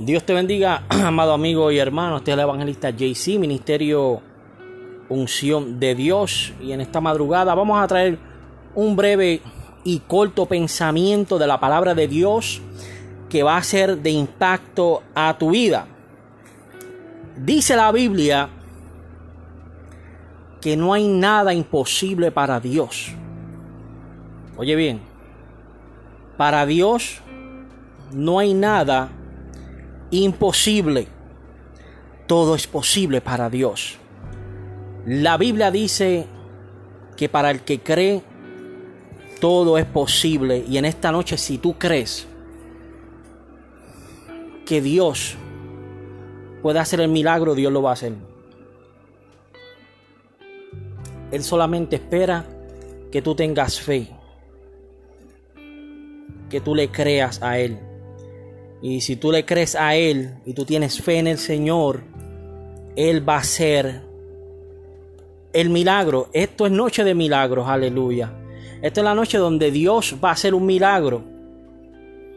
Dios te bendiga, amado amigo y hermano. Este es el evangelista JC, Ministerio Unción de Dios. Y en esta madrugada vamos a traer un breve y corto pensamiento de la palabra de Dios que va a ser de impacto a tu vida. Dice la Biblia que no hay nada imposible para Dios. Oye bien, para Dios no hay nada imposible. Todo es posible para Dios. La Biblia dice que para el que cree, todo es posible. Y en esta noche, si tú crees que Dios puede hacer el milagro, Dios lo va a hacer. Él solamente espera que tú tengas fe, que tú le creas a Él. Y si tú le crees a Él y tú tienes fe en el Señor, Él va a hacer el milagro. Esto es noche de milagros, aleluya. Esta es la noche donde Dios va a hacer un milagro.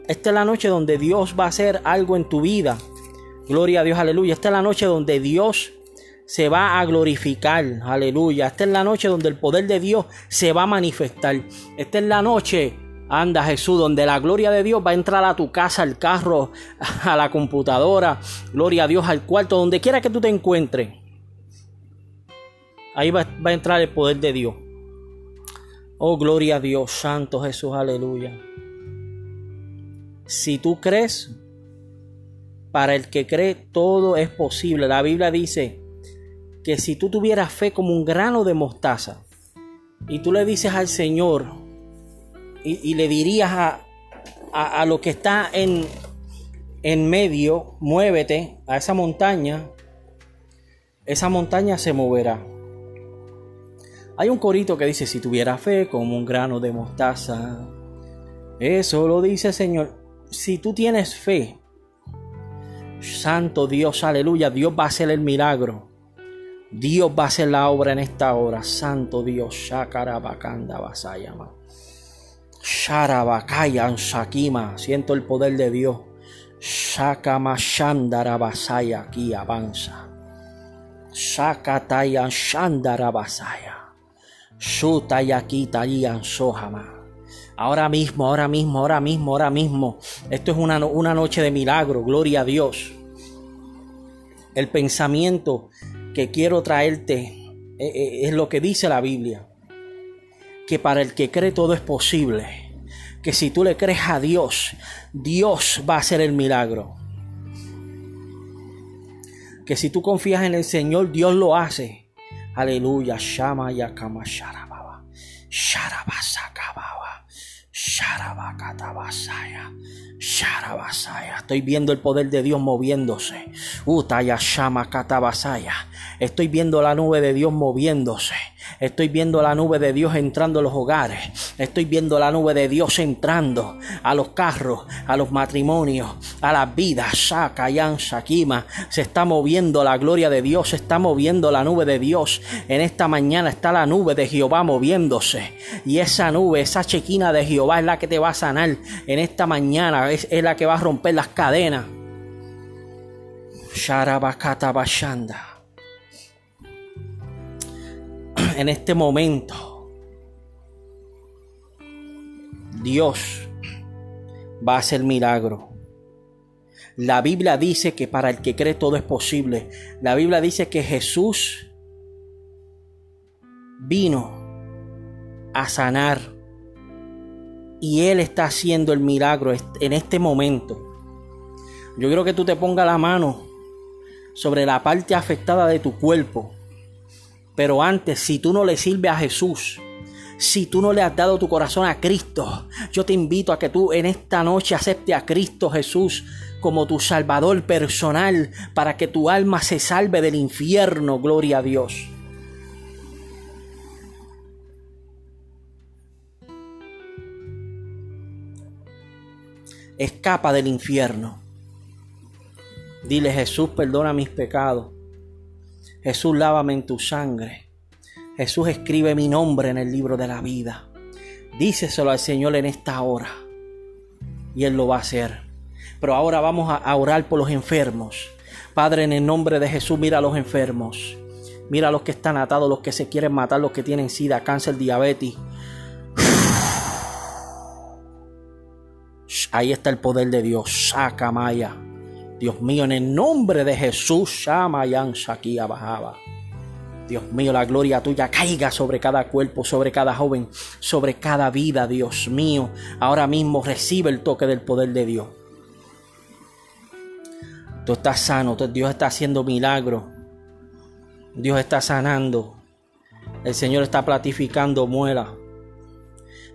Esta es la noche donde Dios va a hacer algo en tu vida. Gloria a Dios, aleluya. Esta es la noche donde Dios se va a glorificar, aleluya. Esta es la noche donde el poder de Dios se va a manifestar. Esta es la noche Anda Jesús, donde la gloria de Dios va a entrar a tu casa, al carro, a la computadora, gloria a Dios, al cuarto, donde quiera que tú te encuentres. Ahí va, va a entrar el poder de Dios. Oh, gloria a Dios, Santo Jesús, aleluya. Si tú crees, para el que cree todo es posible. La Biblia dice que si tú tuvieras fe como un grano de mostaza y tú le dices al Señor, y, le dirías a, a, lo que está en, en medio, muévete a esa montaña, esa montaña se moverá. Hay un corito que dice, si tuviera fe como un grano de mostaza. Eso lo dice el Señor. Si tú tienes fe, Santo Dios, aleluya, Dios va a hacer el milagro. Dios va a hacer la obra en esta hora. Santo Dios, Shakarabakanda Basayama. Sharabakayan Shakima, siento el poder de Dios. Shakama Shandarabasaya aquí avanza. Shakatayan Shandarabasaya. Shutayaki Tayan Sohama. Ahora mismo, ahora mismo, ahora mismo, ahora mismo. Esto es una, una noche de milagro, gloria a Dios. El pensamiento que quiero traerte eh, eh, es lo que dice la Biblia que para el que cree todo es posible. Que si tú le crees a Dios, Dios va a hacer el milagro. Que si tú confías en el Señor, Dios lo hace. Aleluya. Shama yakama sharababa. Sharabasakababa. Sharabakatabasaya. Sharabasaya. Estoy viendo el poder de Dios moviéndose. Utaya shama katabasaya. Estoy viendo la nube de Dios moviéndose. Estoy viendo la nube de Dios entrando a los hogares. Estoy viendo la nube de Dios entrando a los carros, a los matrimonios, a las vidas. Shakayan Shakima. Se está moviendo la gloria de Dios. Se está moviendo la nube de Dios. En esta mañana está la nube de Jehová moviéndose. Y esa nube, esa chequina de Jehová es la que te va a sanar. En esta mañana es, es la que va a romper las cadenas. En este momento, Dios va a hacer milagro. La Biblia dice que para el que cree todo es posible. La Biblia dice que Jesús vino a sanar y Él está haciendo el milagro en este momento. Yo quiero que tú te pongas la mano sobre la parte afectada de tu cuerpo pero antes, si tú no le sirves a Jesús, si tú no le has dado tu corazón a Cristo, yo te invito a que tú en esta noche acepte a Cristo Jesús como tu Salvador personal para que tu alma se salve del infierno. Gloria a Dios. Escapa del infierno. Dile Jesús, perdona mis pecados Jesús, lávame en tu sangre. Jesús, escribe mi nombre en el libro de la vida. Díceselo al Señor en esta hora. Y Él lo va a hacer. Pero ahora vamos a orar por los enfermos. Padre, en el nombre de Jesús, mira a los enfermos. Mira a los que están atados, los que se quieren matar, los que tienen sida, cáncer, diabetes. Ahí está el poder de Dios. Saca Maya. Dios mío, en el nombre de Jesús, Shamayan Shakia Bajaba. Dios mío, la gloria tuya caiga sobre cada cuerpo, sobre cada joven, sobre cada vida, Dios mío. Ahora mismo recibe el toque del poder de Dios. Tú estás sano, Dios está haciendo milagros. Dios está sanando. El Señor está platificando muela.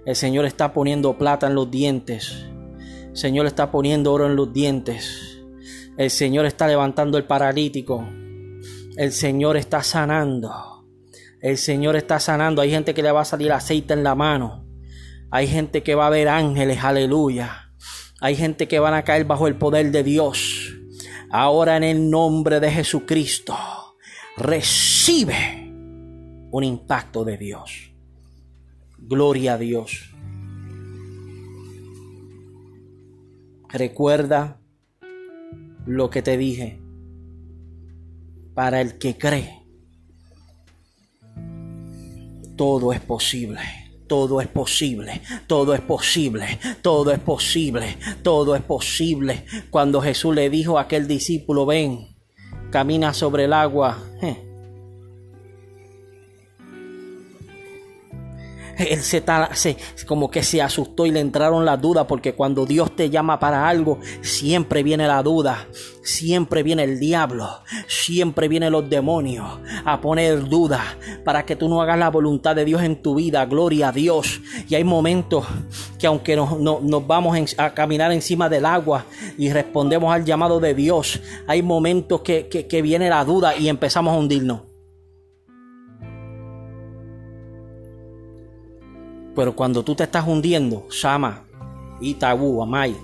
El Señor está poniendo plata en los dientes. El Señor está poniendo oro en los dientes. El Señor está levantando el paralítico. El Señor está sanando. El Señor está sanando. Hay gente que le va a salir aceite en la mano. Hay gente que va a ver ángeles, aleluya. Hay gente que van a caer bajo el poder de Dios. Ahora en el nombre de Jesucristo, recibe un impacto de Dios. Gloria a Dios. Recuerda lo que te dije. Para el que cree, todo es posible. Todo es posible, todo es posible, todo es posible, todo es posible. Cuando Jesús le dijo a aquel discípulo, ven, camina sobre el agua. Él se, se, como que se asustó y le entraron las dudas porque cuando Dios te llama para algo, siempre viene la duda, siempre viene el diablo, siempre vienen los demonios a poner dudas para que tú no hagas la voluntad de Dios en tu vida, gloria a Dios. Y hay momentos que aunque nos, nos vamos a caminar encima del agua y respondemos al llamado de Dios, hay momentos que, que, que viene la duda y empezamos a hundirnos. Pero cuando tú te estás hundiendo, Sama, Itaú, Amay,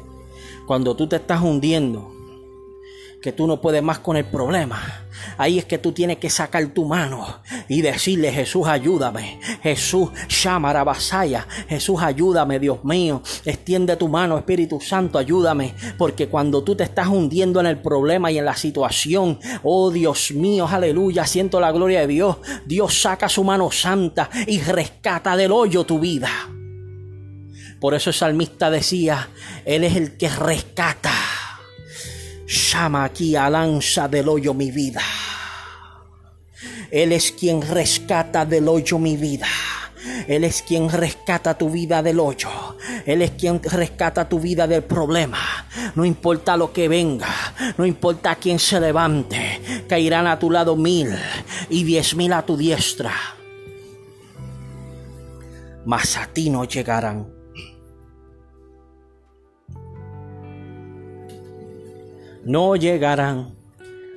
cuando tú te estás hundiendo, que tú no puedes más con el problema. Ahí es que tú tienes que sacar tu mano y decirle, Jesús, ayúdame. Jesús, Shamarabasaya. Jesús, ayúdame, Dios mío. Extiende tu mano, Espíritu Santo, ayúdame. Porque cuando tú te estás hundiendo en el problema y en la situación, oh Dios mío, aleluya, siento la gloria de Dios. Dios saca su mano santa y rescata del hoyo tu vida. Por eso el salmista decía, Él es el que rescata Llama aquí a lanza del hoyo mi vida. Él es quien rescata del hoyo mi vida. Él es quien rescata tu vida del hoyo. Él es quien rescata tu vida del problema. No importa lo que venga, no importa quién se levante, caerán a tu lado mil y diez mil a tu diestra. Mas a ti no llegarán. No llegarán.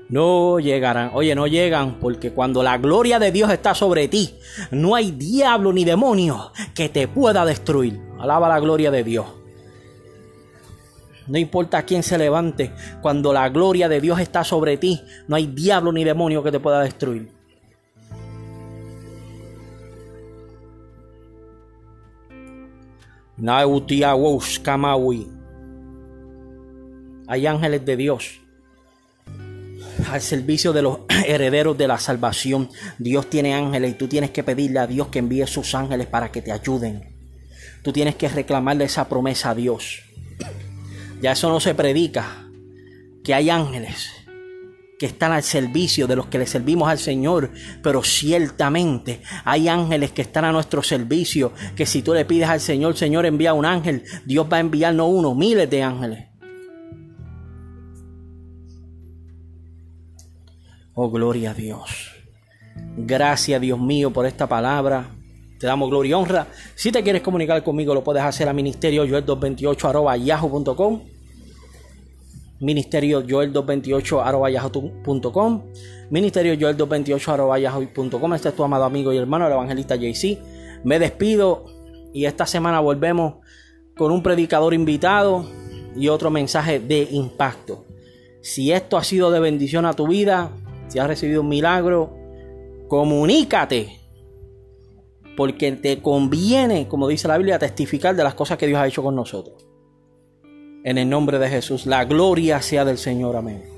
No llegarán. Oye, no llegan porque cuando la gloria de Dios está sobre ti, no hay diablo ni demonio que te pueda destruir. Alaba la gloria de Dios. No importa quién se levante, cuando la gloria de Dios está sobre ti, no hay diablo ni demonio que te pueda destruir. Kamawi. Hay ángeles de Dios al servicio de los herederos de la salvación. Dios tiene ángeles y tú tienes que pedirle a Dios que envíe sus ángeles para que te ayuden. Tú tienes que reclamarle esa promesa a Dios. Ya eso no se predica, que hay ángeles que están al servicio de los que le servimos al Señor, pero ciertamente hay ángeles que están a nuestro servicio, que si tú le pides al Señor, Señor envía un ángel, Dios va a enviar no uno, miles de ángeles. Oh, gloria a Dios. Gracias, Dios mío, por esta palabra. Te damos gloria y honra. Si te quieres comunicar conmigo, lo puedes hacer a ministerio joel228 yahoo.com. Ministerio joel228 yahoo.com. Ministerio joel228 yahoo.com. Este es tu amado amigo y hermano, el evangelista JC. Me despido y esta semana volvemos con un predicador invitado y otro mensaje de impacto. Si esto ha sido de bendición a tu vida, si has recibido un milagro, comunícate. Porque te conviene, como dice la Biblia, testificar de las cosas que Dios ha hecho con nosotros. En el nombre de Jesús, la gloria sea del Señor. Amén.